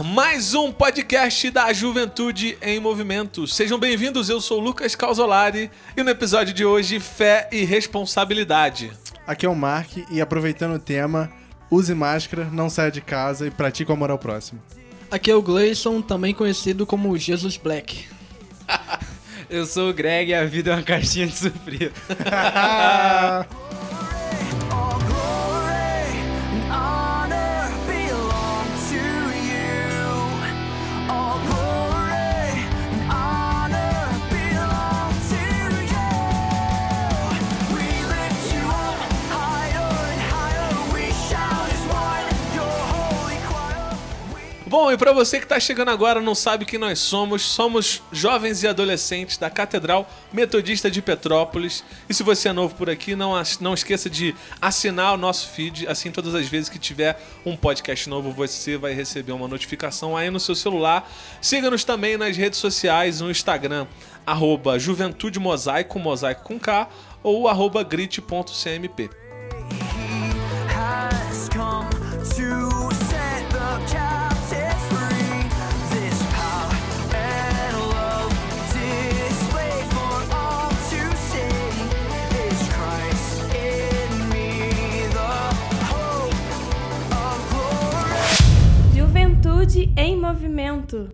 ar! Mais um podcast da Juventude em Movimento. Sejam bem-vindos, eu sou o Lucas Calzolari e no episódio de hoje, fé e responsabilidade. Aqui é o Mark e aproveitando o tema, use máscara, não saia de casa e pratique o amor ao próximo. Aqui é o Gleison, também conhecido como Jesus Black. Eu sou o Greg e a vida é uma caixinha de surpresa. Bom, e para você que tá chegando agora não sabe quem nós somos, somos jovens e adolescentes da Catedral Metodista de Petrópolis. E se você é novo por aqui, não, não esqueça de assinar o nosso feed, assim todas as vezes que tiver um podcast novo, você vai receber uma notificação aí no seu celular. Siga-nos também nas redes sociais, no Instagram, arroba Juventude Mosaico, mosaico com K, ou arroba grit.cmp. Em movimento.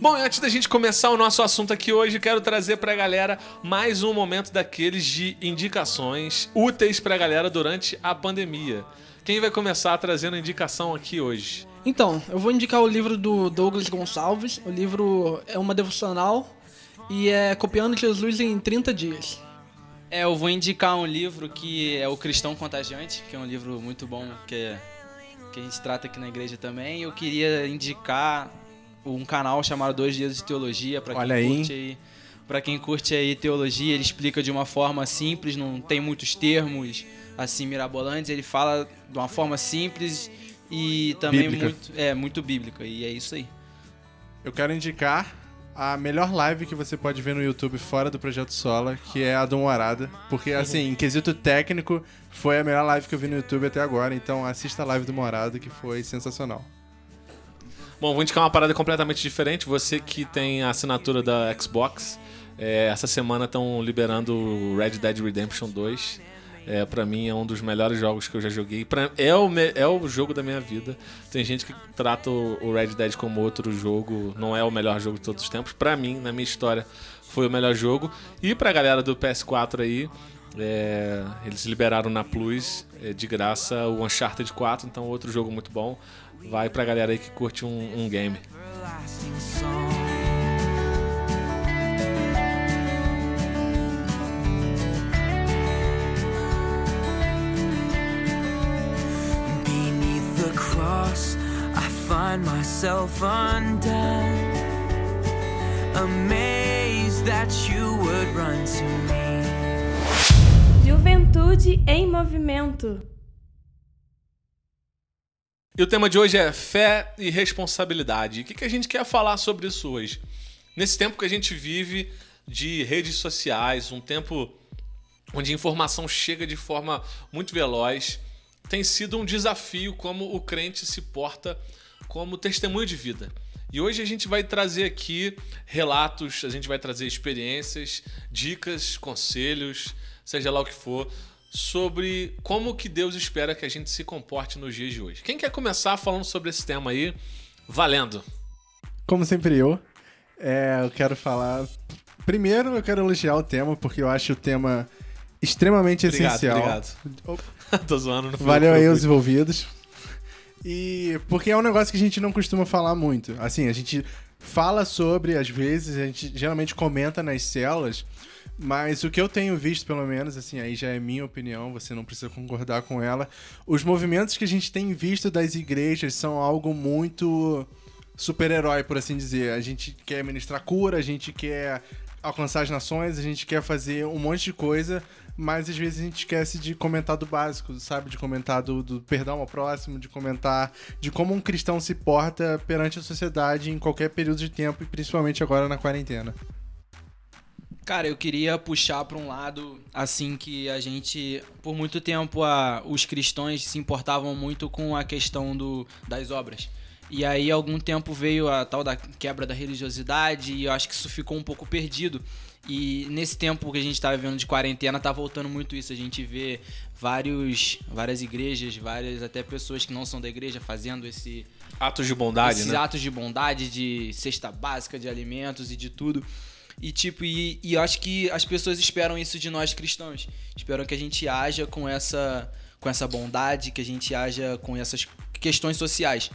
Bom, antes da gente começar o nosso assunto aqui hoje, quero trazer pra galera mais um momento daqueles de indicações úteis pra galera durante a pandemia. Quem vai começar trazendo indicação aqui hoje? Então, eu vou indicar o livro do Douglas Gonçalves. O livro é uma devocional e é Copiando Jesus em 30 dias. É, eu vou indicar um livro que é O Cristão Contagiante, que é um livro muito bom que, que a gente trata aqui na igreja também. Eu queria indicar um canal chamado Dois Dias de Teologia para quem Olha aí, curte aí. Para quem curte aí teologia, ele explica de uma forma simples, não tem muitos termos assim mirabolantes, ele fala de uma forma simples e também Bíblica. muito é muito bíblica e é isso aí. Eu quero indicar a melhor live que você pode ver no YouTube fora do Projeto Sola, que é a do Moarada. Porque, assim, em quesito técnico, foi a melhor live que eu vi no YouTube até agora. Então assista a live do Moarada, que foi sensacional. Bom, vou indicar uma parada completamente diferente. Você que tem a assinatura da Xbox, é, essa semana estão liberando o Red Dead Redemption 2. É, pra mim é um dos melhores jogos que eu já joguei. Pra- é, o, me- é o jogo da minha vida. Tem gente que trata o Red Dead como outro jogo, não é o melhor jogo de todos os tempos. Pra mim, na minha história, foi o melhor jogo. E pra galera do PS4 aí, é, eles liberaram na Plus é, de graça o Uncharted 4, então outro jogo muito bom. Vai pra galera aí que curte um, um game. Find myself undone. Amazed that you would run to me. Juventude em movimento. E o tema de hoje é fé e responsabilidade. O que, que a gente quer falar sobre isso hoje? Nesse tempo que a gente vive de redes sociais, um tempo onde a informação chega de forma muito veloz, tem sido um desafio como o crente se porta como testemunho de vida. E hoje a gente vai trazer aqui relatos, a gente vai trazer experiências, dicas, conselhos, seja lá o que for, sobre como que Deus espera que a gente se comporte nos dias de hoje. Quem quer começar falando sobre esse tema aí? Valendo! Como sempre eu, é, eu quero falar... Primeiro, eu quero elogiar o tema, porque eu acho o tema extremamente Obrigado, essencial. obrigado. Tô zoando, não Valeu aí os vi. envolvidos. E porque é um negócio que a gente não costuma falar muito. Assim, a gente fala sobre, às vezes, a gente geralmente comenta nas células, mas o que eu tenho visto, pelo menos, assim, aí já é minha opinião, você não precisa concordar com ela. Os movimentos que a gente tem visto das igrejas são algo muito super-herói, por assim dizer. A gente quer ministrar cura, a gente quer alcançar as nações, a gente quer fazer um monte de coisa, mas às vezes a gente esquece de comentar do básico, sabe? De comentar do, do perdão ao próximo, de comentar de como um cristão se porta perante a sociedade em qualquer período de tempo e principalmente agora na quarentena. Cara, eu queria puxar para um lado assim que a gente, por muito tempo, a, os cristãos se importavam muito com a questão do, das obras. E aí, algum tempo veio a tal da quebra da religiosidade e eu acho que isso ficou um pouco perdido. E nesse tempo que a gente está vivendo de quarentena, tá voltando muito isso. A gente vê vários, várias igrejas, várias até pessoas que não são da igreja fazendo esse, Atos de bondade, esses né? atos de bondade, de cesta básica, de alimentos e de tudo. E tipo, e, e acho que as pessoas esperam isso de nós cristãos. Esperam que a gente haja com essa, com essa bondade, que a gente haja com essas questões sociais.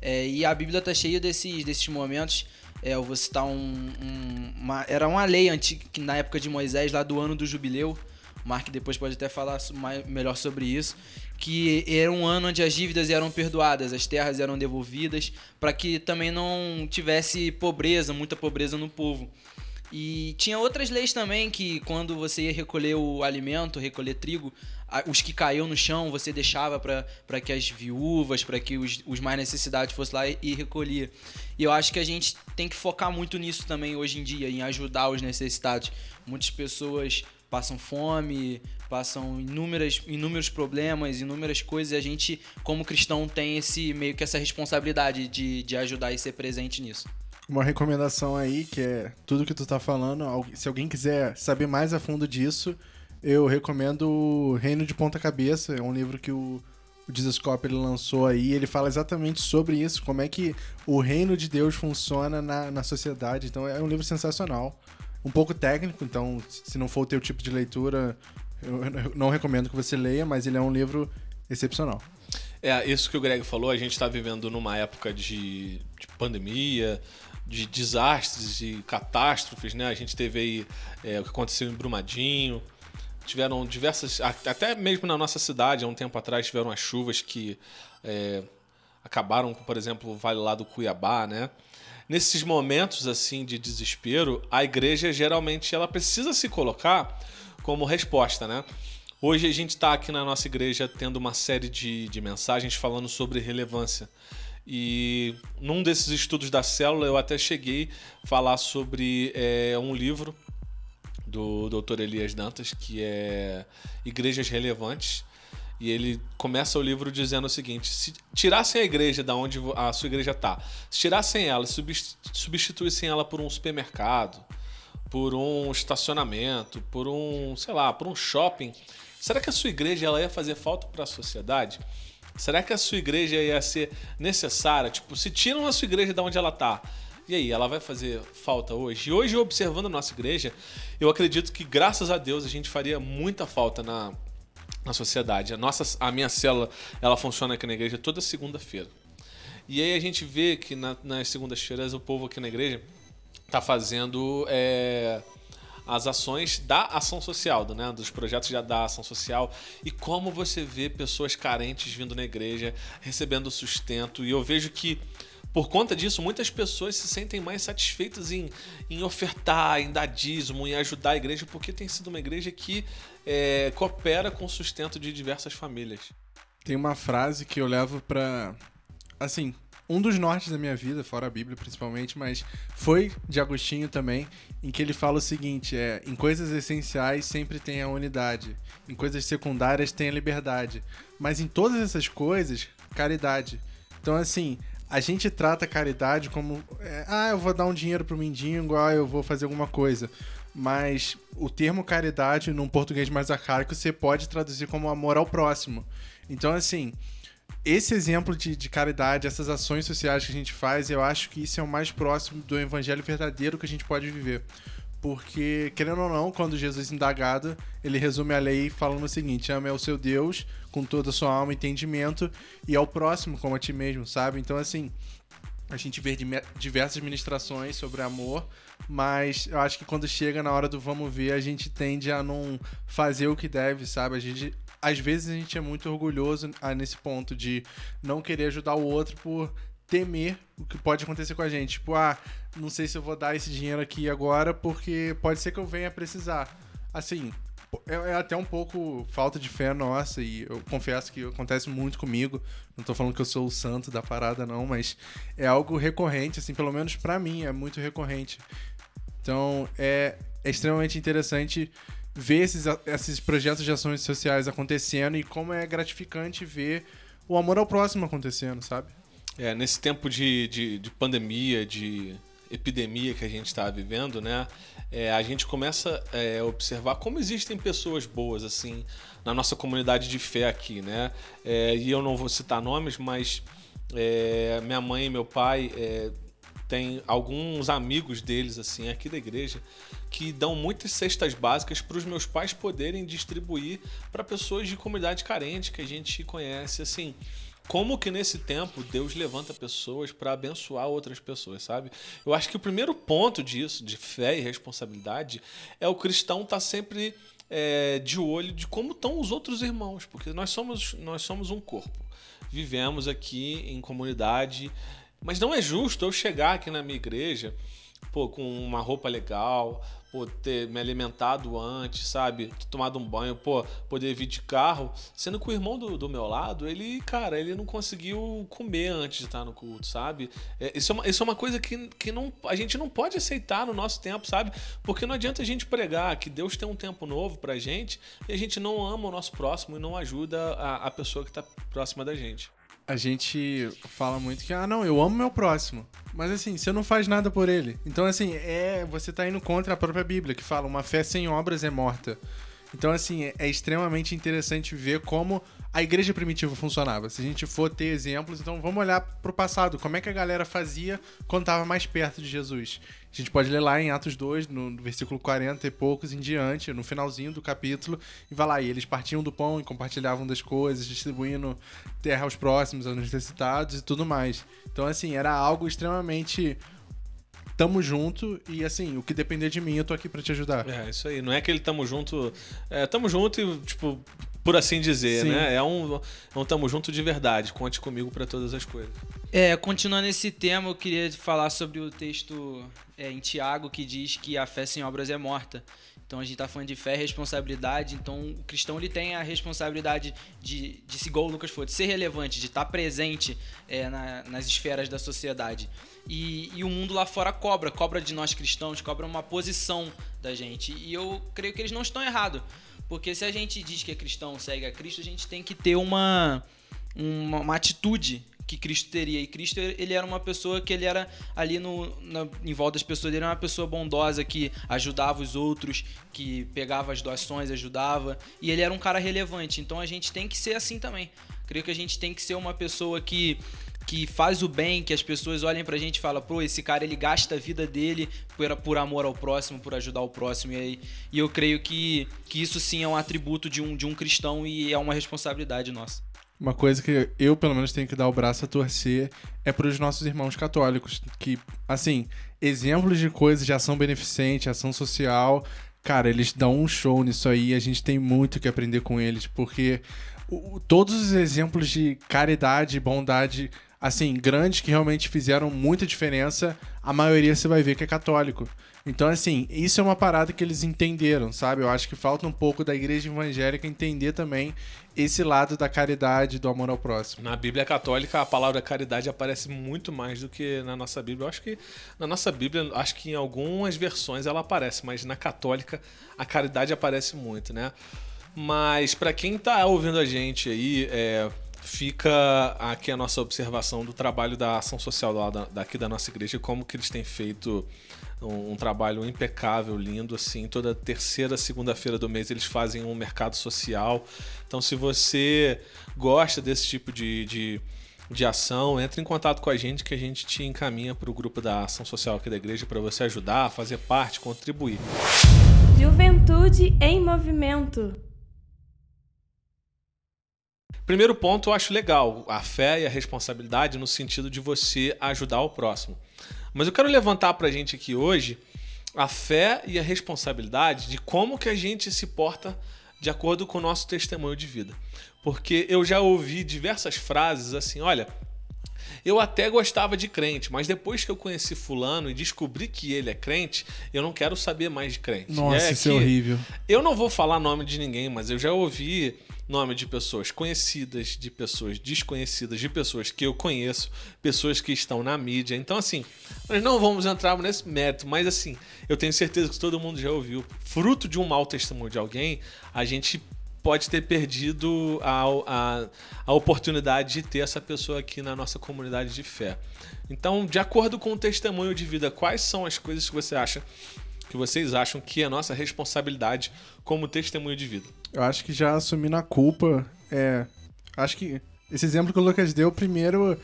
É, e a Bíblia tá cheia desses, desses momentos. É, eu vou citar um, um- uma, era uma lei antiga na época de Moisés, lá do ano do jubileu. O Mark depois pode até falar so- mai- melhor sobre isso. Que era um ano onde as dívidas eram perdoadas, as terras eram devolvidas, para que também não tivesse pobreza, muita pobreza no povo. E tinha outras leis também que quando você ia recolher o alimento, recolher trigo, os que caíam no chão você deixava para que as viúvas, para que os, os mais necessitados fossem lá e, e recolhia. E eu acho que a gente tem que focar muito nisso também hoje em dia, em ajudar os necessitados. Muitas pessoas passam fome, passam inúmeras, inúmeros problemas, inúmeras coisas, e a gente, como cristão, tem esse meio que essa responsabilidade de, de ajudar e ser presente nisso. Uma recomendação aí, que é tudo que tu tá falando, al- se alguém quiser saber mais a fundo disso, eu recomendo o Reino de Ponta Cabeça, é um livro que o, o Jesus ele lançou aí, ele fala exatamente sobre isso, como é que o reino de Deus funciona na, na sociedade, então é um livro sensacional. Um pouco técnico, então se não for o teu tipo de leitura, eu não recomendo que você leia, mas ele é um livro excepcional. É, isso que o Greg falou, a gente está vivendo numa época de, de pandemia, de desastres e catástrofes, né? A gente teve aí é, o que aconteceu em Brumadinho, tiveram diversas, até mesmo na nossa cidade, há um tempo atrás, tiveram as chuvas que é, acabaram com, por exemplo, o vale lá do Cuiabá, né? Nesses momentos assim de desespero, a igreja geralmente ela precisa se colocar como resposta, né? Hoje a gente está aqui na nossa igreja tendo uma série de, de mensagens falando sobre relevância. E num desses estudos da célula eu até cheguei a falar sobre é, um livro do Dr. Elias Dantas, que é Igrejas Relevantes. E ele começa o livro dizendo o seguinte: se tirassem a igreja da onde a sua igreja está, se tirassem ela, subst- substituíssem ela por um supermercado, por um estacionamento, por um, sei lá, por um shopping, será que a sua igreja ela ia fazer falta para a sociedade? Será que a sua igreja ia ser necessária? Tipo, se tiram a sua igreja da onde ela está, e aí, ela vai fazer falta hoje? E hoje, observando a nossa igreja, eu acredito que, graças a Deus, a gente faria muita falta na, na sociedade. A, nossa, a minha célula, ela funciona aqui na igreja toda segunda-feira. E aí a gente vê que na- nas segundas-feiras o povo aqui na igreja tá fazendo é, as ações da ação social, né, dos projetos já da ação social. E como você vê pessoas carentes vindo na igreja, recebendo sustento. E eu vejo que, por conta disso, muitas pessoas se sentem mais satisfeitas em, em ofertar, em dar dízimo, em ajudar a igreja, porque tem sido uma igreja que é, coopera com o sustento de diversas famílias. Tem uma frase que eu levo pra. Assim, um dos nortes da minha vida, fora a Bíblia principalmente, mas foi de Agostinho também, em que ele fala o seguinte: é, em coisas essenciais sempre tem a unidade, em coisas secundárias tem a liberdade, mas em todas essas coisas, caridade. Então, assim, a gente trata a caridade como: é, ah, eu vou dar um dinheiro pro mendigo, ah, eu vou fazer alguma coisa. Mas o termo caridade, num português mais arcaico, você pode traduzir como amor ao próximo. Então, assim, esse exemplo de, de caridade, essas ações sociais que a gente faz, eu acho que isso é o mais próximo do evangelho verdadeiro que a gente pode viver. Porque, querendo ou não, quando Jesus é indagado, ele resume a lei falando o seguinte: ame ao seu Deus com toda a sua alma e entendimento, e ao próximo como a ti mesmo, sabe? Então, assim, a gente vê diversas ministrações sobre amor, mas eu acho que quando chega na hora do vamos ver, a gente tende a não fazer o que deve, sabe? A gente, às vezes a gente é muito orgulhoso ah, nesse ponto de não querer ajudar o outro por temer o que pode acontecer com a gente. Tipo, ah, não sei se eu vou dar esse dinheiro aqui agora, porque pode ser que eu venha precisar. Assim, é, é até um pouco falta de fé nossa, e eu confesso que acontece muito comigo. Não tô falando que eu sou o santo da parada, não, mas é algo recorrente, assim, pelo menos pra mim, é muito recorrente. Então, é, é extremamente interessante ver esses, esses projetos de ações sociais acontecendo e como é gratificante ver o amor ao próximo acontecendo, sabe? É, nesse tempo de, de, de pandemia, de epidemia que a gente está vivendo, né? É, a gente começa é, a observar como existem pessoas boas assim na nossa comunidade de fé aqui, né? É, e eu não vou citar nomes, mas é, minha mãe e meu pai é, têm alguns amigos deles assim aqui da igreja que dão muitas cestas básicas para os meus pais poderem distribuir para pessoas de comunidade carente que a gente conhece assim como que nesse tempo Deus levanta pessoas para abençoar outras pessoas, sabe? Eu acho que o primeiro ponto disso, de fé e responsabilidade, é o cristão estar tá sempre é, de olho de como estão os outros irmãos, porque nós somos, nós somos um corpo. Vivemos aqui em comunidade, mas não é justo eu chegar aqui na minha igreja pô, com uma roupa legal, pô, ter me alimentado antes, sabe? Ter tomado um banho, pô, poder vir de carro. Sendo que o irmão do, do meu lado, ele, cara, ele não conseguiu comer antes de estar no culto, sabe? É, isso, é uma, isso é uma coisa que, que não, a gente não pode aceitar no nosso tempo, sabe? Porque não adianta a gente pregar que Deus tem um tempo novo pra gente e a gente não ama o nosso próximo e não ajuda a, a pessoa que tá próxima da gente a gente fala muito que, ah, não, eu amo meu próximo. Mas assim, você não faz nada por ele. Então, assim, é. Você tá indo contra a própria Bíblia, que fala, uma fé sem obras é morta. Então, assim, é, é extremamente interessante ver como a igreja primitiva funcionava. Se a gente for ter exemplos, então vamos olhar pro passado. Como é que a galera fazia quando estava mais perto de Jesus? A gente pode ler lá em Atos 2, no versículo 40 e poucos em diante, no finalzinho do capítulo, e vai lá, e eles partiam do pão e compartilhavam das coisas, distribuindo terra aos próximos, aos necessitados e tudo mais. Então, assim, era algo extremamente tamo junto e assim, o que depender de mim, eu tô aqui para te ajudar. É, isso aí. Não é aquele tamo junto. É, tamo junto e, tipo, por assim dizer, Sim. né? É um, é um tamo junto de verdade. Conte comigo para todas as coisas. É, continuando esse tema, eu queria falar sobre o texto é, em Tiago que diz que a fé sem obras é morta. Então a gente está falando de fé responsabilidade. Então o cristão ele tem a responsabilidade de, de se igual o Lucas falou, de ser relevante, de estar tá presente é, na, nas esferas da sociedade. E, e, o mundo lá fora cobra, cobra de nós cristãos, cobra uma posição da gente. E eu creio que eles não estão errados. Porque se a gente diz que é cristão, segue a Cristo, a gente tem que ter uma, uma, uma atitude que Cristo teria. E Cristo, ele era uma pessoa que ele era ali no, na, em volta das pessoas, ele era uma pessoa bondosa que ajudava os outros, que pegava as doações, ajudava. E ele era um cara relevante. Então a gente tem que ser assim também. Creio que a gente tem que ser uma pessoa que que faz o bem, que as pessoas olhem pra gente e falam, pô, esse cara ele gasta a vida dele por, por amor ao próximo, por ajudar o próximo. E, aí, e eu creio que, que isso sim é um atributo de um, de um cristão e é uma responsabilidade nossa. Uma coisa que eu, pelo menos, tenho que dar o braço a torcer é para os nossos irmãos católicos. Que, assim, exemplos de coisas de ação beneficente, ação social, cara, eles dão um show nisso aí a gente tem muito que aprender com eles, porque todos os exemplos de caridade e bondade assim, grandes que realmente fizeram muita diferença, a maioria você vai ver que é católico. Então, assim, isso é uma parada que eles entenderam, sabe? Eu acho que falta um pouco da igreja evangélica entender também esse lado da caridade, do amor ao próximo. Na Bíblia Católica, a palavra caridade aparece muito mais do que na nossa Bíblia. Eu acho que na nossa Bíblia, acho que em algumas versões ela aparece, mas na católica a caridade aparece muito, né? Mas para quem tá ouvindo a gente aí, é, fica aqui a nossa observação do trabalho da ação social daqui da nossa igreja, como que eles têm feito um, um trabalho impecável, lindo, assim. Toda terceira, segunda-feira do mês eles fazem um mercado social. Então, se você gosta desse tipo de, de, de ação, entre em contato com a gente que a gente te encaminha para o grupo da ação social aqui da igreja para você ajudar, fazer parte, contribuir. Juventude em movimento. Primeiro ponto, eu acho legal a fé e a responsabilidade no sentido de você ajudar o próximo. Mas eu quero levantar para a gente aqui hoje a fé e a responsabilidade de como que a gente se porta de acordo com o nosso testemunho de vida. Porque eu já ouvi diversas frases assim, olha, eu até gostava de crente, mas depois que eu conheci fulano e descobri que ele é crente, eu não quero saber mais de crente. Nossa, é isso é horrível. Eu não vou falar nome de ninguém, mas eu já ouvi nome de pessoas conhecidas, de pessoas desconhecidas, de pessoas que eu conheço, pessoas que estão na mídia. Então, assim, nós não vamos entrar nesse mérito, mas assim, eu tenho certeza que todo mundo já ouviu. Fruto de um mau testemunho de alguém, a gente pode ter perdido a, a, a oportunidade de ter essa pessoa aqui na nossa comunidade de fé. Então, de acordo com o testemunho de vida, quais são as coisas que você acha que vocês acham que é nossa responsabilidade como testemunho de vida? Eu acho que já assumindo a culpa, é. Acho que esse exemplo que o Lucas deu, primeiro,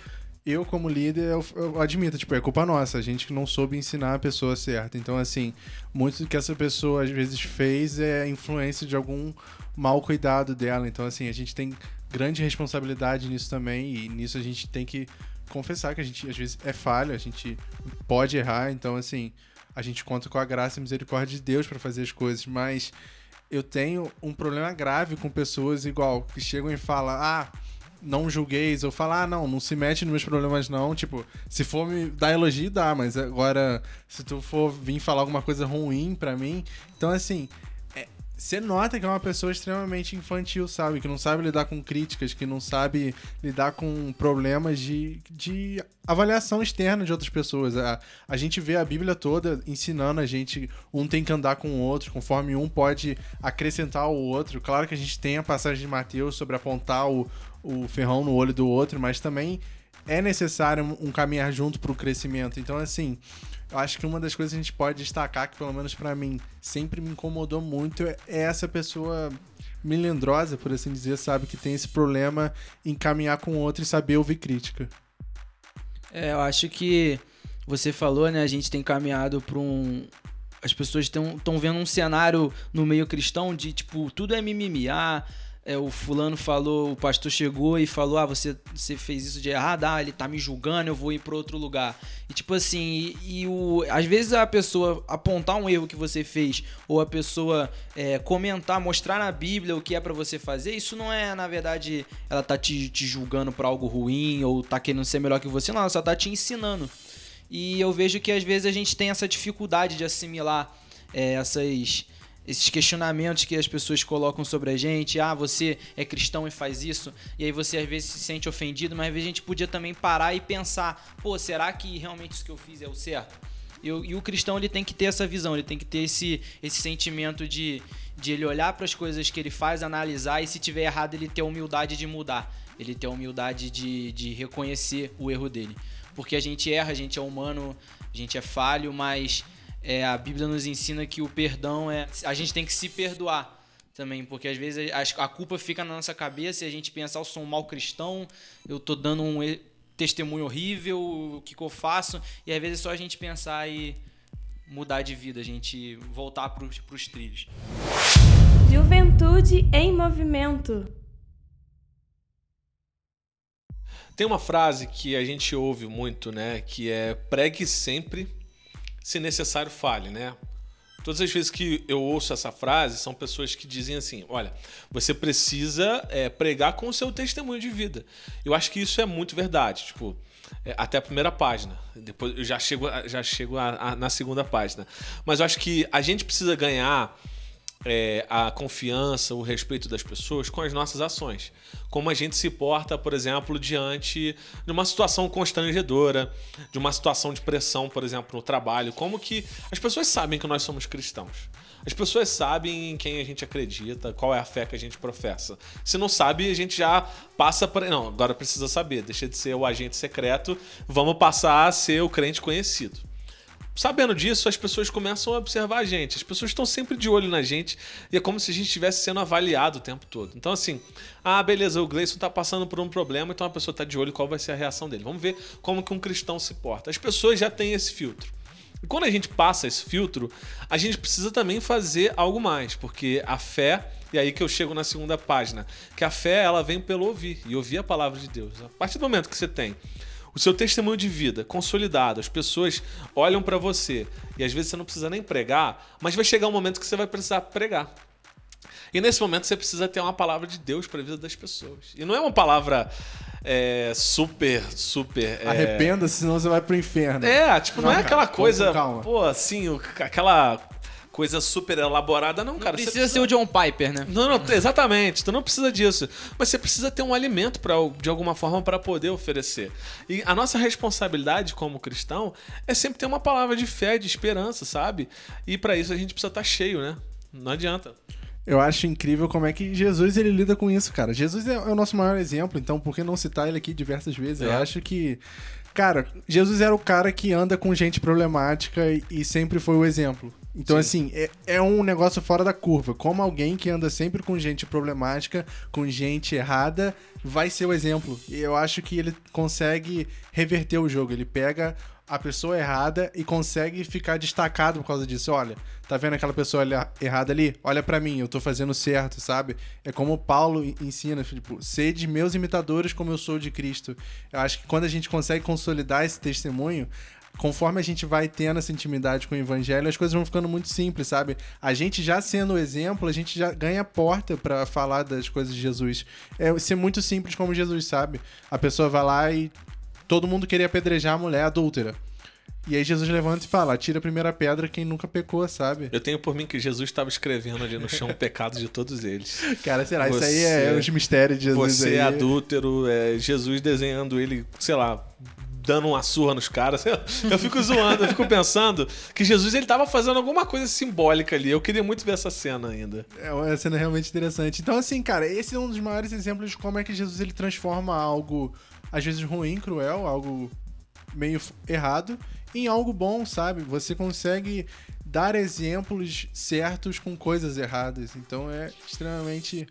eu como líder, eu, eu admito, tipo, é culpa nossa, a gente que não soube ensinar a pessoa certa. Então, assim, muito do que essa pessoa às vezes fez é influência de algum mau cuidado dela. Então, assim, a gente tem grande responsabilidade nisso também, e nisso a gente tem que confessar que a gente às vezes é falha, a gente pode errar, então, assim, a gente conta com a graça e misericórdia de Deus para fazer as coisas, mas eu tenho um problema grave com pessoas igual que chegam e falam: "Ah, não julgueis", ou falam: "Ah, não, não se mete nos meus problemas não". Tipo, se for me dar elogio, dá, mas agora se tu for vir falar alguma coisa ruim pra mim, então assim, você nota que é uma pessoa extremamente infantil, sabe? Que não sabe lidar com críticas, que não sabe lidar com problemas de, de avaliação externa de outras pessoas. A, a gente vê a Bíblia toda ensinando a gente, um tem que andar com o outro, conforme um pode acrescentar o outro. Claro que a gente tem a passagem de Mateus sobre apontar o, o ferrão no olho do outro, mas também é necessário um caminhar junto para o crescimento. Então, assim, eu acho que uma das coisas que a gente pode destacar, que pelo menos pra mim sempre me incomodou muito, é essa pessoa melindrosa, por assim dizer, sabe? Que tem esse problema em caminhar com outro e saber ouvir crítica. É, eu acho que você falou, né? A gente tem caminhado para um. As pessoas estão vendo um cenário no meio cristão de tipo, tudo é mimimi. Ah, é, o fulano falou, o pastor chegou e falou: Ah, você, você fez isso de errado, ah, ele tá me julgando, eu vou ir para outro lugar. E tipo assim, e, e o, às vezes a pessoa apontar um erro que você fez, ou a pessoa é, comentar, mostrar na Bíblia o que é para você fazer, isso não é, na verdade, ela tá te, te julgando por algo ruim, ou tá querendo ser melhor que você, não, ela só tá te ensinando. E eu vejo que às vezes a gente tem essa dificuldade de assimilar é, essas, esses questionamentos que as pessoas colocam sobre a gente. Ah, você é cristão e faz isso. E aí você às vezes se sente ofendido, mas às vezes a gente podia também parar e pensar: pô, será que realmente isso que eu fiz é o certo? E, e o cristão ele tem que ter essa visão, ele tem que ter esse, esse sentimento de, de ele olhar para as coisas que ele faz, analisar e se tiver errado ele ter a humildade de mudar, ele ter a humildade de, de reconhecer o erro dele. Porque a gente erra, a gente é humano, a gente é falho, mas é, a Bíblia nos ensina que o perdão é. A gente tem que se perdoar também, porque às vezes a, a culpa fica na nossa cabeça e a gente pensa, "Ah, eu sou um mau cristão, eu tô dando um testemunho horrível, o que, que eu faço? E às vezes é só a gente pensar e mudar de vida, a gente voltar pros, pros trilhos. Juventude em movimento. Tem uma frase que a gente ouve muito, né? Que é pregue sempre, se necessário fale, né? Todas as vezes que eu ouço essa frase, são pessoas que dizem assim: olha, você precisa é, pregar com o seu testemunho de vida. Eu acho que isso é muito verdade. Tipo, é, até a primeira página. Depois eu já chego, já chego a- a- na segunda página. Mas eu acho que a gente precisa ganhar é, a confiança, o respeito das pessoas com as nossas ações. Como a gente se porta, por exemplo, diante de uma situação constrangedora, de uma situação de pressão, por exemplo, no trabalho. Como que as pessoas sabem que nós somos cristãos. As pessoas sabem em quem a gente acredita, qual é a fé que a gente professa. Se não sabe, a gente já passa para. Não, agora precisa saber. Deixa de ser o agente secreto, vamos passar a ser o crente conhecido. Sabendo disso, as pessoas começam a observar a gente. As pessoas estão sempre de olho na gente e é como se a gente estivesse sendo avaliado o tempo todo. Então, assim, ah, beleza, o Gleison tá passando por um problema, então a pessoa tá de olho qual vai ser a reação dele. Vamos ver como que um cristão se porta. As pessoas já têm esse filtro. E quando a gente passa esse filtro, a gente precisa também fazer algo mais, porque a fé, e aí que eu chego na segunda página, que a fé ela vem pelo ouvir e ouvir a palavra de Deus. A partir do momento que você tem o seu testemunho de vida consolidado, as pessoas olham para você e às vezes você não precisa nem pregar, mas vai chegar um momento que você vai precisar pregar. E nesse momento você precisa ter uma palavra de Deus para a vida das pessoas. E não é uma palavra é, super, super. é, Arrependa-se, senão você vai pro inferno. É, tipo, não, Não, é cara, aquela coisa, calma. pô, assim, aquela coisa super elaborada, não, cara. Você Precisa ser o John Piper, né? Não, não, exatamente. Tu não precisa disso. Mas você precisa ter um alimento para de alguma forma para poder oferecer. E a nossa responsabilidade como cristão é sempre ter uma palavra de fé, de esperança, sabe? E para isso a gente precisa estar cheio, né? Não adianta. Eu acho incrível como é que Jesus ele lida com isso, cara. Jesus é, é o nosso maior exemplo, então por que não citar ele aqui diversas vezes? Eu É. acho que. Cara, Jesus era o cara que anda com gente problemática e, e sempre foi o exemplo. Então, assim, é, é um negócio fora da curva. Como alguém que anda sempre com gente problemática, com gente errada, vai ser o exemplo. E eu acho que ele consegue reverter o jogo. Ele pega a pessoa errada e consegue ficar destacado por causa disso. Olha, tá vendo aquela pessoa errada ali? Olha pra mim, eu tô fazendo certo, sabe? É como Paulo en- ensina, tipo, sede meus imitadores como eu sou de Cristo. Eu acho que quando a gente consegue consolidar esse testemunho, conforme a gente vai tendo essa intimidade com o evangelho, as coisas vão ficando muito simples, sabe? A gente já sendo o exemplo, a gente já ganha porta pra falar das coisas de Jesus. É ser muito simples como Jesus, sabe? A pessoa vai lá e todo mundo queria apedrejar a mulher adúltera. E aí Jesus levanta e fala: atira a primeira pedra quem nunca pecou, sabe? Eu tenho por mim que Jesus estava escrevendo ali no chão o pecado de todos eles. Cara, será? Isso aí Você- é os mistérios de Jesus Você aí. é adúltero, é Jesus desenhando ele, sei lá, dando uma surra nos caras. Eu fico zoando, eu fico pensando que Jesus ele tava fazendo alguma coisa simbólica ali. Eu queria muito ver essa cena ainda. É uma cena realmente interessante. Então, assim, cara, esse é um dos maiores exemplos de como é que Jesus ele transforma algo, às vezes ruim, cruel, algo meio errado, em algo bom, sabe? Você consegue dar exemplos certos com coisas erradas. Então é extremamente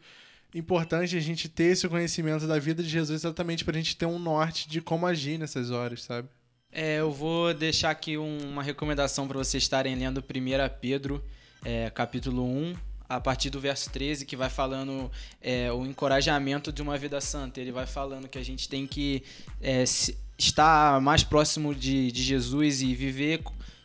importante a gente ter esse conhecimento da vida de Jesus exatamente pra gente ter um norte de como agir nessas horas, sabe? É, eu vou deixar aqui um- uma recomendação para vocês estarem lendo 1 Pedro, é, capítulo 1, a partir do verso 13, que vai falando é, o encorajamento de uma vida santa. Ele vai falando que a gente tem que é, estar mais próximo de, de Jesus e viver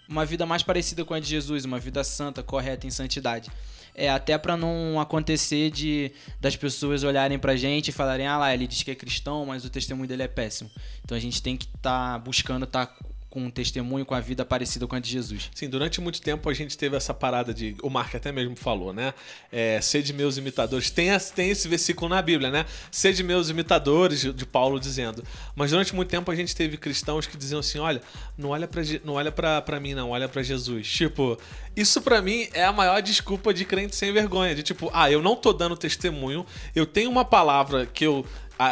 uma vida mais parecida com a de Jesus, uma vida santa, correta, em santidade. É, até para não acontecer de das pessoas olharem pra gente e falarem, ah lá, ele diz que é cristão, mas o testemunho dele é péssimo. Então a gente tem que estar buscando estar com um testemunho, com a vida parecida com a de Jesus. Sim, durante muito tempo a gente teve essa parada de. O Mark até mesmo falou, né? É, sede meus imitadores. Tem, tem esse versículo na Bíblia, né? Sede meus imitadores, de- Paulo dizendo. Mas durante muito tempo a gente teve cristãos que diziam assim: olha, não olha pra, não olha mim, não, olha pra Jesus. Tipo, isso pra mim é a maior desculpa de crente sem vergonha. De tipo, ah, eu não tô dando testemunho, eu tenho uma palavra que eu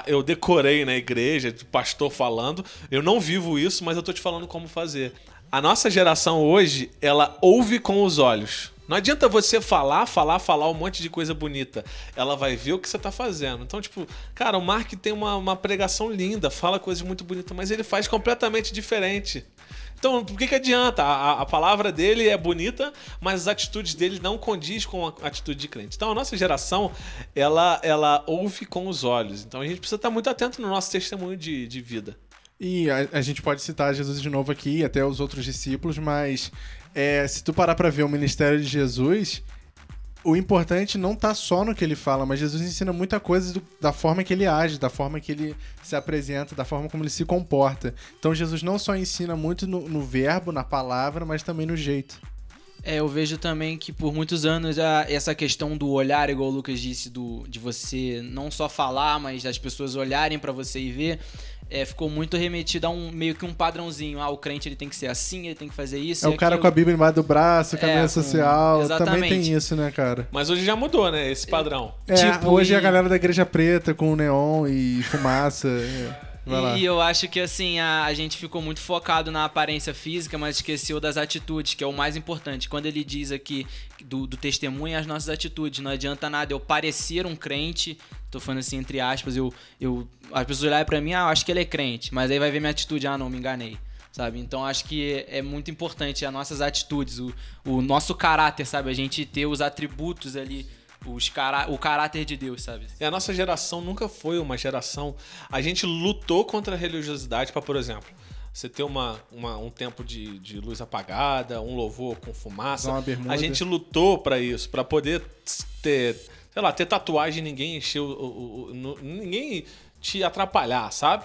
eu decorei na igreja, pastor falando. Eu não vivo isso, mas eu tô te falando como fazer. A nossa geração hoje, ela ouve com os olhos. Não adianta você falar, falar, falar um monte de coisa bonita. Ela vai ver o que você tá fazendo. Então, tipo, cara, o Mark tem uma, uma pregação linda, fala coisas muito bonitas, mas ele faz completamente diferente. Então, por que, que adianta? A, a- palavra dele é bonita, mas as atitudes dele não condiz com a atitude de crente. Então, a nossa geração, ela, ela ouve com os olhos. Então, a gente precisa estar muito atento no nosso testemunho de, de vida. E a, a gente pode citar Jesus de novo aqui, até os outros discípulos, mas é, se tu parar pra ver o ministério de Jesus, o importante não tá só no que ele fala, mas Jesus ensina muita coisa do- da forma que ele age, da forma que ele se apresenta, da forma como ele se comporta. Então Jesus não só ensina muito no, no verbo, na palavra, mas também no jeito. É, eu vejo também que por muitos anos a- essa questão do olhar, igual o Lucas disse, do, de você não só falar, mas das pessoas olharem pra você e ver, é, ficou muito remetido a um meio que um padrãozinho. Ah, o crente ele tem que ser assim, ele tem que fazer isso. É e o cara aquilo. com a Bíblia embaixo do braço, É, camisa com- social, também exatamente. tem isso, né, cara? Mas hoje já mudou, né? Esse padrão. É, Tipo, hoje e- a galera da igreja preta com neon e fumaça. é. E eu acho que assim, a, a gente ficou muito focado na aparência física, mas esqueceu das atitudes, que é o mais importante. Quando ele diz aqui do, do testemunho, as nossas atitudes. Não adianta nada eu parecer um crente, tô falando assim entre aspas, eu, eu as pessoas olharem pra mim, ah, eu acho que ele é crente, mas aí vai ver minha atitude, ah, não, me enganei. Sabe? Então acho que é muito importante as nossas atitudes, o, o nosso caráter, sabe? A gente ter os atributos ali, os cará o caráter de Deus, sabe? E a nossa geração nunca foi uma geração. A gente lutou contra a religiosidade para, por exemplo, você ter uma, uma- um tempo de, de luz apagada, um louvor com fumaça. Usar uma bermuda. A gente lutou pra isso, pra poder ter, sei lá, ter tatuagem e ninguém encher o, o- o- no- ninguém te atrapalhar, sabe?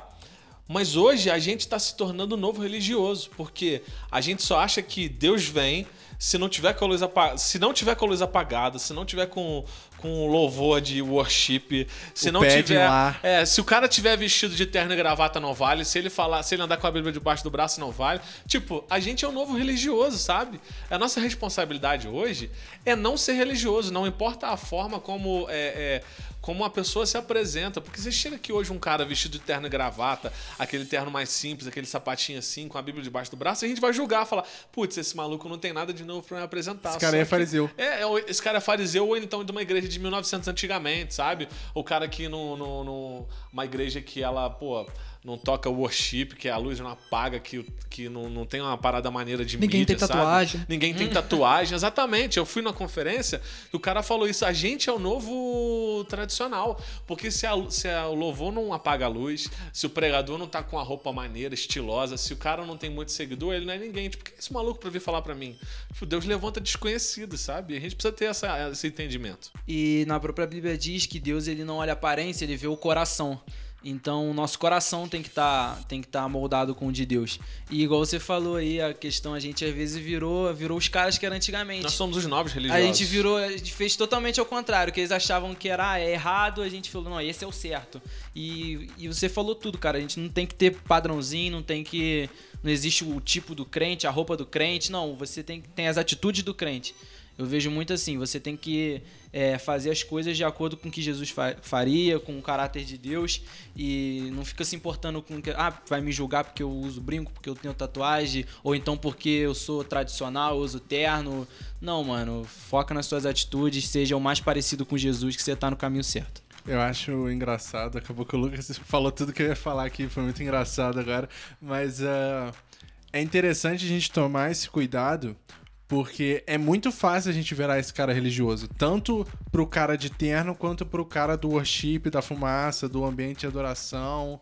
Mas hoje a gente está se tornando um novo religioso, porque a gente só acha que Deus vem se não tiver com a luz apagada, se não tiver com a luz apagada, se não tiver com com louvor de worship, se O não tiver, é, se o cara tiver vestido de terno e gravata não vale, se ele falar, se ele andar com a Bíblia debaixo do braço não vale. Tipo, a gente é um novo religioso, sabe? A nossa responsabilidade hoje é não ser religioso, não importa a forma como é, é, como a pessoa se apresenta. Porque você chega aqui hoje um cara vestido de terno e gravata, aquele terno mais simples, aquele sapatinho assim, com a Bíblia debaixo do braço, a gente vai julgar, falar, putz, esse maluco não tem nada de novo pra me apresentar. Esse cara aí é que- fariseu. é, é, esse cara é fariseu ou então de uma igreja de 1900 antigamente, sabe? O cara aqui no, no, no- uma igreja que ela, pô, não toca worship, que a luz não apaga, que, que não, não tem uma parada maneira de Ninguém mídia, tem sabe? tatuagem. Ninguém tem tatuagem, exatamente. Eu fui numa conferência e o cara falou isso. A gente é o novo tradicional. Porque se, a- se a- o louvor não apaga a luz, se o pregador não tá com a roupa maneira, estilosa, se o cara não tem muito seguidor, ele não é ninguém. Tipo, quem é esse maluco pra vir falar pra mim? Tipo, Deus levanta desconhecidos, sabe? A gente precisa ter essa, esse entendimento. E na própria Bíblia diz que Deus ele não olha a aparência, ele vê o coração. Então, o nosso coração tem que estar tem que tá moldado com o de Deus. E igual você falou aí, a questão a gente às vezes virou, virou os caras que era antigamente. Nós somos os novos A religiosos. gente virou, a gente fez totalmente ao contrário, que eles achavam que era ah, é errado, a gente falou, não, esse é o certo. E, e você falou tudo, cara, a gente não tem que ter padrãozinho, não tem que não existe o tipo do crente, a roupa do crente, não, você tem tem as atitudes do crente. Eu vejo muito assim, você tem que é, fazer as coisas de acordo com o que Jesus fa- faria, com o caráter de Deus, e não fica se importando com que, ah, vai me julgar porque eu uso brinco, porque eu tenho tatuagem, ou então porque eu sou tradicional, eu uso terno. Não, mano, foca nas suas atitudes, seja o mais parecido com Jesus, que você tá no caminho certo. Eu acho engraçado, acabou que o Lucas falou tudo que eu ia falar aqui, foi muito engraçado agora. Mas ah, é interessante a gente tomar esse cuidado, porque é muito fácil a gente virar esse cara religioso. Tanto pro cara de terno, quanto pro cara do worship, da fumaça, do ambiente de adoração.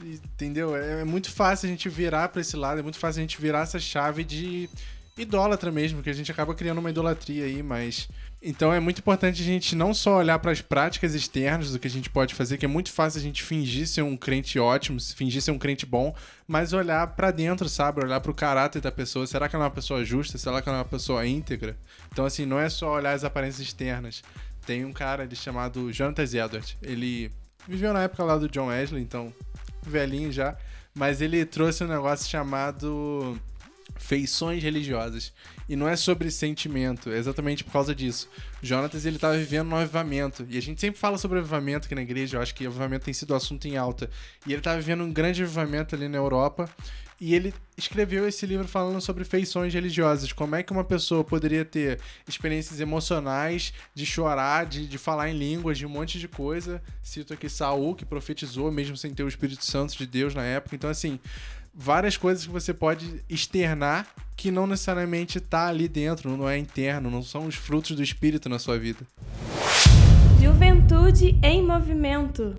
Entendeu? É, é muito fácil a gente virar pra esse lado, é muito fácil a gente virar essa chave de idólatra mesmo, que a gente acaba criando uma idolatria aí, mas. Então é muito importante a gente não só olhar para as práticas externas do que a gente pode fazer, que é muito fácil a gente fingir ser um crente ótimo, fingir ser um crente bom, mas olhar para dentro, sabe? Olhar para o caráter da pessoa. Será que ela é uma pessoa justa? Será que ela é uma pessoa íntegra? Então, assim, não é só olhar as aparências externas. Tem um cara ali chamado Jonathan Edwards. Ele viveu na época lá do John Wesley, então velhinho já, mas ele trouxe um negócio chamado feições religiosas. E não é sobre sentimento, é exatamente por causa disso. Jonatas, ele tava vivendo um avivamento. E a gente sempre fala sobre avivamento aqui na igreja, eu acho que avivamento tem sido assunto em alta. E ele tava vivendo um grande avivamento ali na Europa. E ele escreveu esse livro falando sobre feições religiosas, como é que uma pessoa poderia ter experiências emocionais, de chorar, de, de falar em línguas, de um monte de coisa. Cito aqui Saul, que profetizou, mesmo sem ter o Espírito Santo de Deus na época. Então, assim, várias coisas que você pode externar que não necessariamente tá ali dentro, não é interno, não são os frutos do Espírito na sua vida. Juventude em movimento.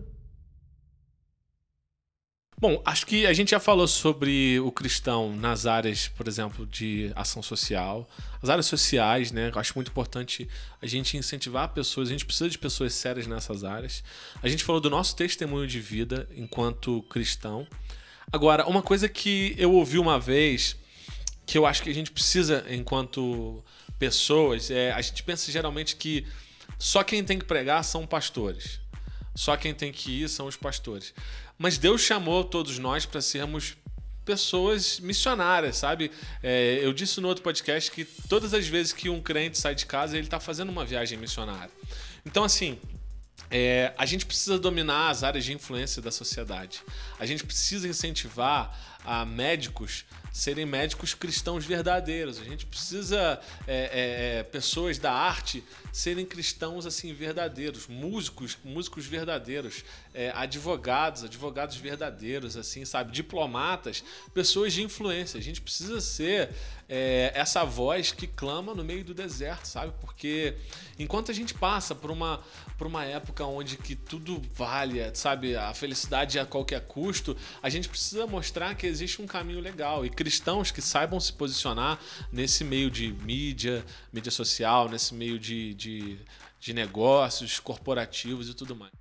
Bom, acho que a gente já falou sobre o cristão nas áreas, por exemplo, de ação social, as áreas sociais, né? Eu acho muito importante a gente incentivar pessoas, a gente precisa de pessoas sérias nessas áreas. A gente falou do nosso testemunho de vida enquanto cristão. Agora, uma coisa que eu ouvi uma vez, que eu acho que a gente precisa enquanto pessoas, é a gente pensa geralmente que só quem tem que pregar são pastores. Só quem tem que ir são os pastores. Mas Deus chamou todos nós para sermos pessoas missionárias, sabe? É, eu disse no outro podcast que todas as vezes que um crente sai de casa, ele está fazendo uma viagem missionária. Então, assim, é, a gente precisa dominar as áreas de influência da sociedade. A gente precisa incentivar a médicos serem médicos cristãos verdadeiros. A gente precisa é, é, é, pessoas da arte serem cristãos assim verdadeiros, músicos, músicos verdadeiros, é, advogados, advogados verdadeiros, assim, sabe, diplomatas, pessoas de influência. A gente precisa ser é, essa voz que clama no meio do deserto, sabe? Porque enquanto a gente passa por uma por uma época onde que tudo vale, sabe, a felicidade a qualquer custo, a gente precisa mostrar que existe um caminho legal. E cristãos que saibam se posicionar nesse meio de mídia, mídia social, nesse meio de, de, de negócios corporativos e tudo mais.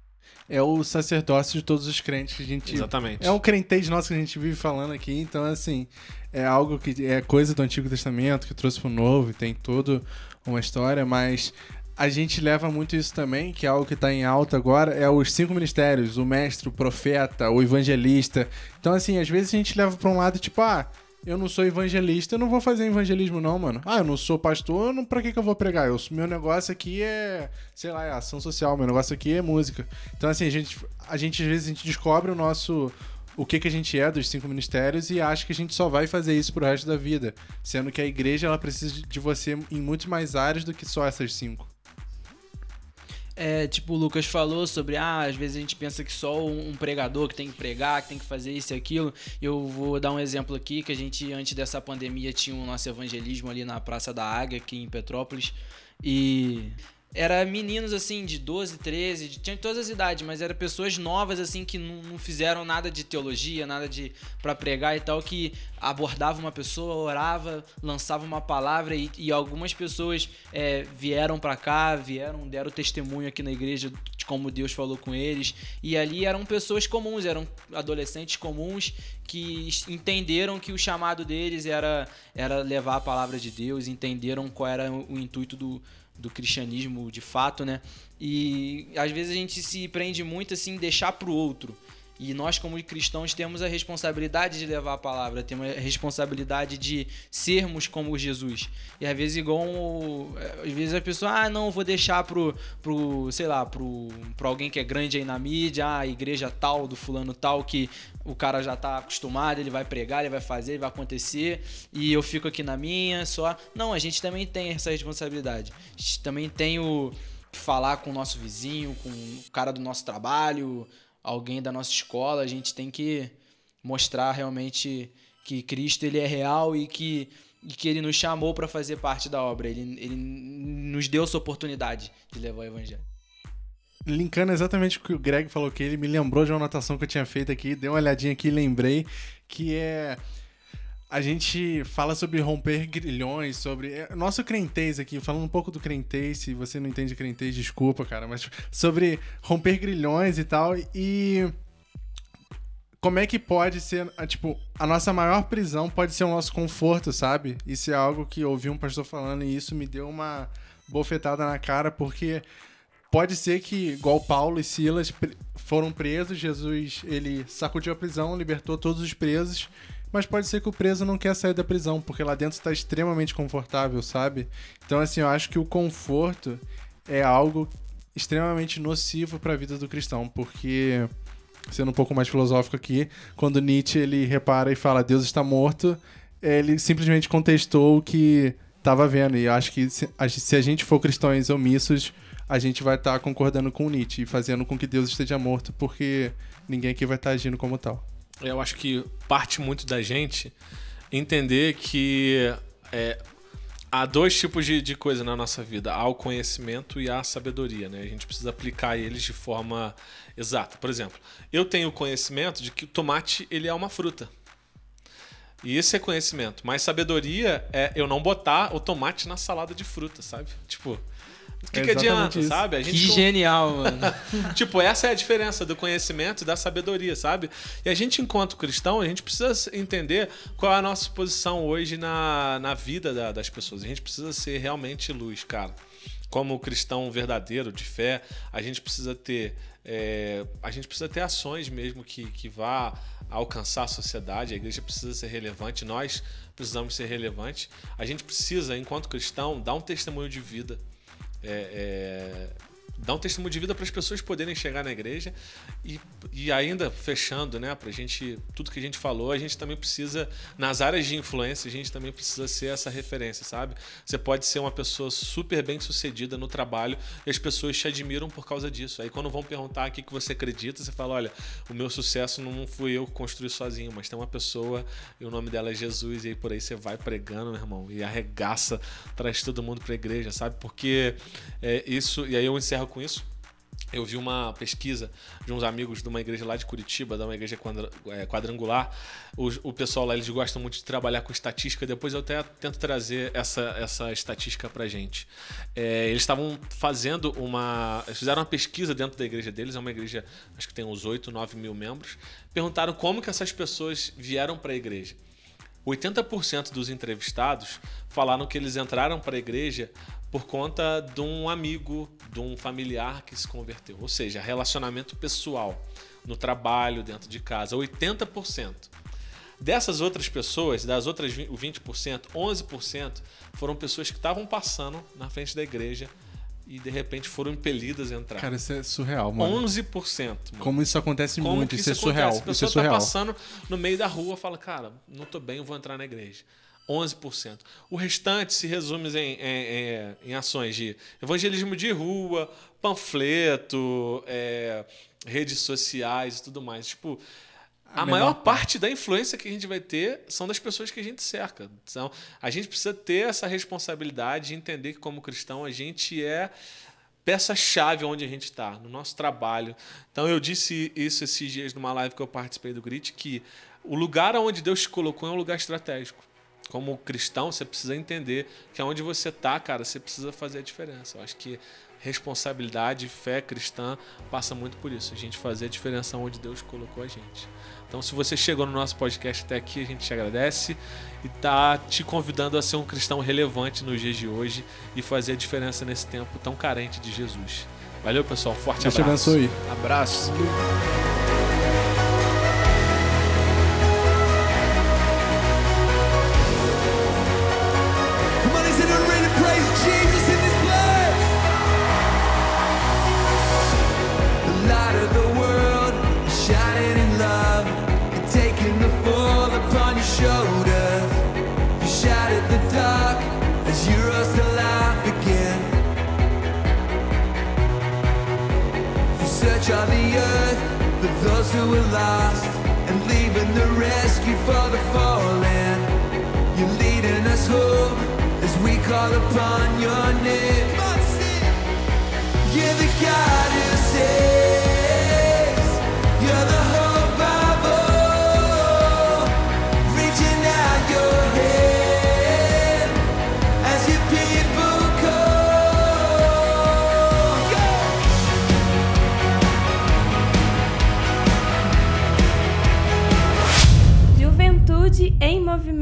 É o sacerdócio de todos os crentes que a gente. Exatamente. É um crentez nosso que a gente vive falando aqui, então, assim, é algo que é coisa do Antigo Testamento que trouxe pro Novo e tem toda uma história, mas a gente leva muito isso também, que é algo que tá em alta agora, é os cinco ministérios: o mestre, o profeta, o evangelista. Então, assim, às vezes a gente leva pra um lado, tipo, ah. Eu não sou evangelista, eu não vou fazer evangelismo, não, mano. Ah, eu não sou pastor, não, pra que, que eu vou pregar? Eu, meu negócio aqui é, sei lá, é ação social, meu negócio aqui é música. Então, assim, a gente, a gente às vezes a gente descobre o nosso. O que, que a gente é dos cinco ministérios e acha que a gente só vai fazer isso pro resto da vida. Sendo que a igreja ela precisa de você em muito mais áreas do que só essas cinco. É, tipo, o Lucas falou sobre, ah, às vezes a gente pensa que só um pregador que tem que pregar, que tem que fazer isso e aquilo. Eu vou dar um exemplo aqui, que a gente, antes dessa pandemia, tinha o nosso evangelismo ali na Praça da Águia, aqui em Petrópolis. E era meninos assim de 12, 13, de, tinha todas as idades, mas eram pessoas novas assim que não, não fizeram nada de teologia, nada de para pregar e tal, que abordava uma pessoa, orava, lançava uma palavra e, e algumas pessoas é, vieram para cá, vieram, deram testemunho aqui na igreja de como Deus falou com eles. E ali eram pessoas comuns, eram adolescentes comuns que entenderam que o chamado deles era era levar a palavra de Deus, entenderam qual era o intuito do do cristianismo de fato, né? E às vezes a gente se prende muito assim em deixar pro outro. E nós, como cristãos, temos a responsabilidade de levar a palavra, temos a responsabilidade de sermos como Jesus. E às vezes, igual. Às vezes a pessoa, ah, não, vou deixar pro, pro sei lá, pro, pro alguém que é grande aí na mídia, ah, a igreja tal, do fulano tal, que o cara já tá acostumado, ele vai pregar, ele vai fazer, ele vai acontecer, e eu fico aqui na minha só. Não, a gente também tem essa responsabilidade. A gente também tem o falar com o nosso vizinho, com o cara do nosso trabalho alguém da nossa escola, a gente tem que mostrar realmente que Cristo ele é real e que, e que ele nos chamou para fazer parte da obra. Ele, ele nos deu essa oportunidade de levar o evangelho. Linkando exatamente o que o Greg falou que ele me lembrou de uma anotação que eu tinha feito aqui, dei uma olhadinha aqui e lembrei que é a gente fala sobre romper grilhões, sobre. é, Nosso crentez aqui, falando um pouco do crentez, se você não entende crentez, desculpa, cara, mas sobre romper grilhões e tal. E. Como é que pode ser, tipo, a nossa maior prisão pode ser o nosso conforto, sabe? Isso é algo que ouvi um pastor falando e isso me deu uma bofetada na cara, porque pode ser que, igual Paulo e Silas foram presos, Jesus, ele sacudiu a prisão, libertou todos os presos, mas pode ser que o preso não quer sair da prisão, porque lá dentro está extremamente confortável, sabe? Então, assim, eu acho que o conforto é algo extremamente nocivo para a vida do cristão, porque sendo um pouco mais filosófico aqui, quando Nietzsche ele repara e fala Deus está morto, ele simplesmente contestou o que estava vendo. E acho que se a, gente for cristãos omissos, a gente vai estar concordando com Nietzsche e fazendo com que Deus esteja morto, porque ninguém aqui vai estar agindo como tal. Eu acho que parte muito da gente entender que é, há dois tipos de, de coisa na nossa vida: há o conhecimento e há a sabedoria, né? A gente precisa aplicar eles de forma exata. Por exemplo, eu tenho o conhecimento de que o tomate ele é uma fruta. E esse é conhecimento. Mas sabedoria é eu não botar o tomate na salada de fruta, sabe? Tipo, que, É que adianta, isso. sabe? A Que não- genial, mano. tipo, essa é a diferença do conhecimento e da sabedoria, sabe? E a gente, enquanto cristão, a gente precisa entender qual é a nossa posição hoje na, na vida da- das pessoas. A gente precisa ser realmente luz, cara. Como cristão verdadeiro, de fé, a gente precisa ter. é, a gente precisa ter ações mesmo que, que vá alcançar a sociedade. A igreja precisa ser relevante, nós precisamos ser relevantes. A gente precisa, enquanto cristão, dar um testemunho de vida é, é, dar um testemunho de vida para as pessoas poderem chegar na igreja e, e ainda fechando, né, pra gente, tudo que a gente falou, a gente também precisa, nas áreas de influência, a gente também precisa ser essa referência, sabe? Você pode ser uma pessoa super bem sucedida no trabalho e as pessoas te admiram por causa disso. Aí quando vão perguntar o que você acredita, você fala, olha, o meu sucesso não fui eu que construí sozinho, mas tem uma pessoa e o nome dela é Jesus e aí por aí você vai pregando, meu irmão, e arregaça, traz todo mundo pra igreja, sabe? Porque é, isso, e aí eu encerro com isso. Eu vi uma pesquisa de uns amigos de uma igreja lá de Curitiba, de uma igreja é, quadrangular. O, pessoal lá eles gostam muito de trabalhar com estatística. Depois eu até tento trazer essa, essa estatística pra gente. É, eles estavam fazendo uma. Fizeram uma pesquisa dentro da igreja deles. É uma igreja, acho que tem uns 8, 9 mil membros. Perguntaram como que essas pessoas vieram para a igreja. 80% dos entrevistados falaram que eles entraram para a igreja por conta de um amigo, de um familiar que se converteu. Ou seja, relacionamento pessoal, no trabalho, dentro de casa. 80%. Dessas outras pessoas, das outras 20%, 11% foram pessoas que estavam passando na frente da igreja e de repente foram impelidas a entrar. Cara, isso é surreal, mano. 11%. Mano. Como isso acontece Como muito, que isso, é acontece? surreal. A Isso pessoa é surreal. tá passando no meio da rua fala, cara, não tô bem, eu vou entrar na igreja. 11%. O restante se resume em, em- em- em ações de evangelismo de rua, panfleto, é, redes sociais e tudo mais. Tipo, a, menor maior parte da influência que a gente vai ter são das pessoas que a gente cerca. Então, a gente precisa ter essa responsabilidade de entender que, como cristão, a gente é peça-chave onde a gente está, no nosso trabalho. Então eu disse isso esses dias numa live que eu participei do Grit, que o lugar onde Deus te colocou é um lugar estratégico. Como cristão, você precisa entender que aonde você tá, cara, você precisa fazer a diferença. Eu acho que responsabilidade, fé cristã passa muito por isso. A gente fazer a diferença onde Deus colocou a gente. Então, se você chegou no nosso podcast até aqui, a gente te agradece e tá te convidando a ser um cristão relevante nos dias de hoje e fazer a diferença nesse tempo tão carente de Jesus. Valeu, pessoal. Forte Deus te abraço. abençoe. Abraço. Were lost, and leaving the rescue for the fallen. You're leading us home as we call upon your name. You're the God em movimento.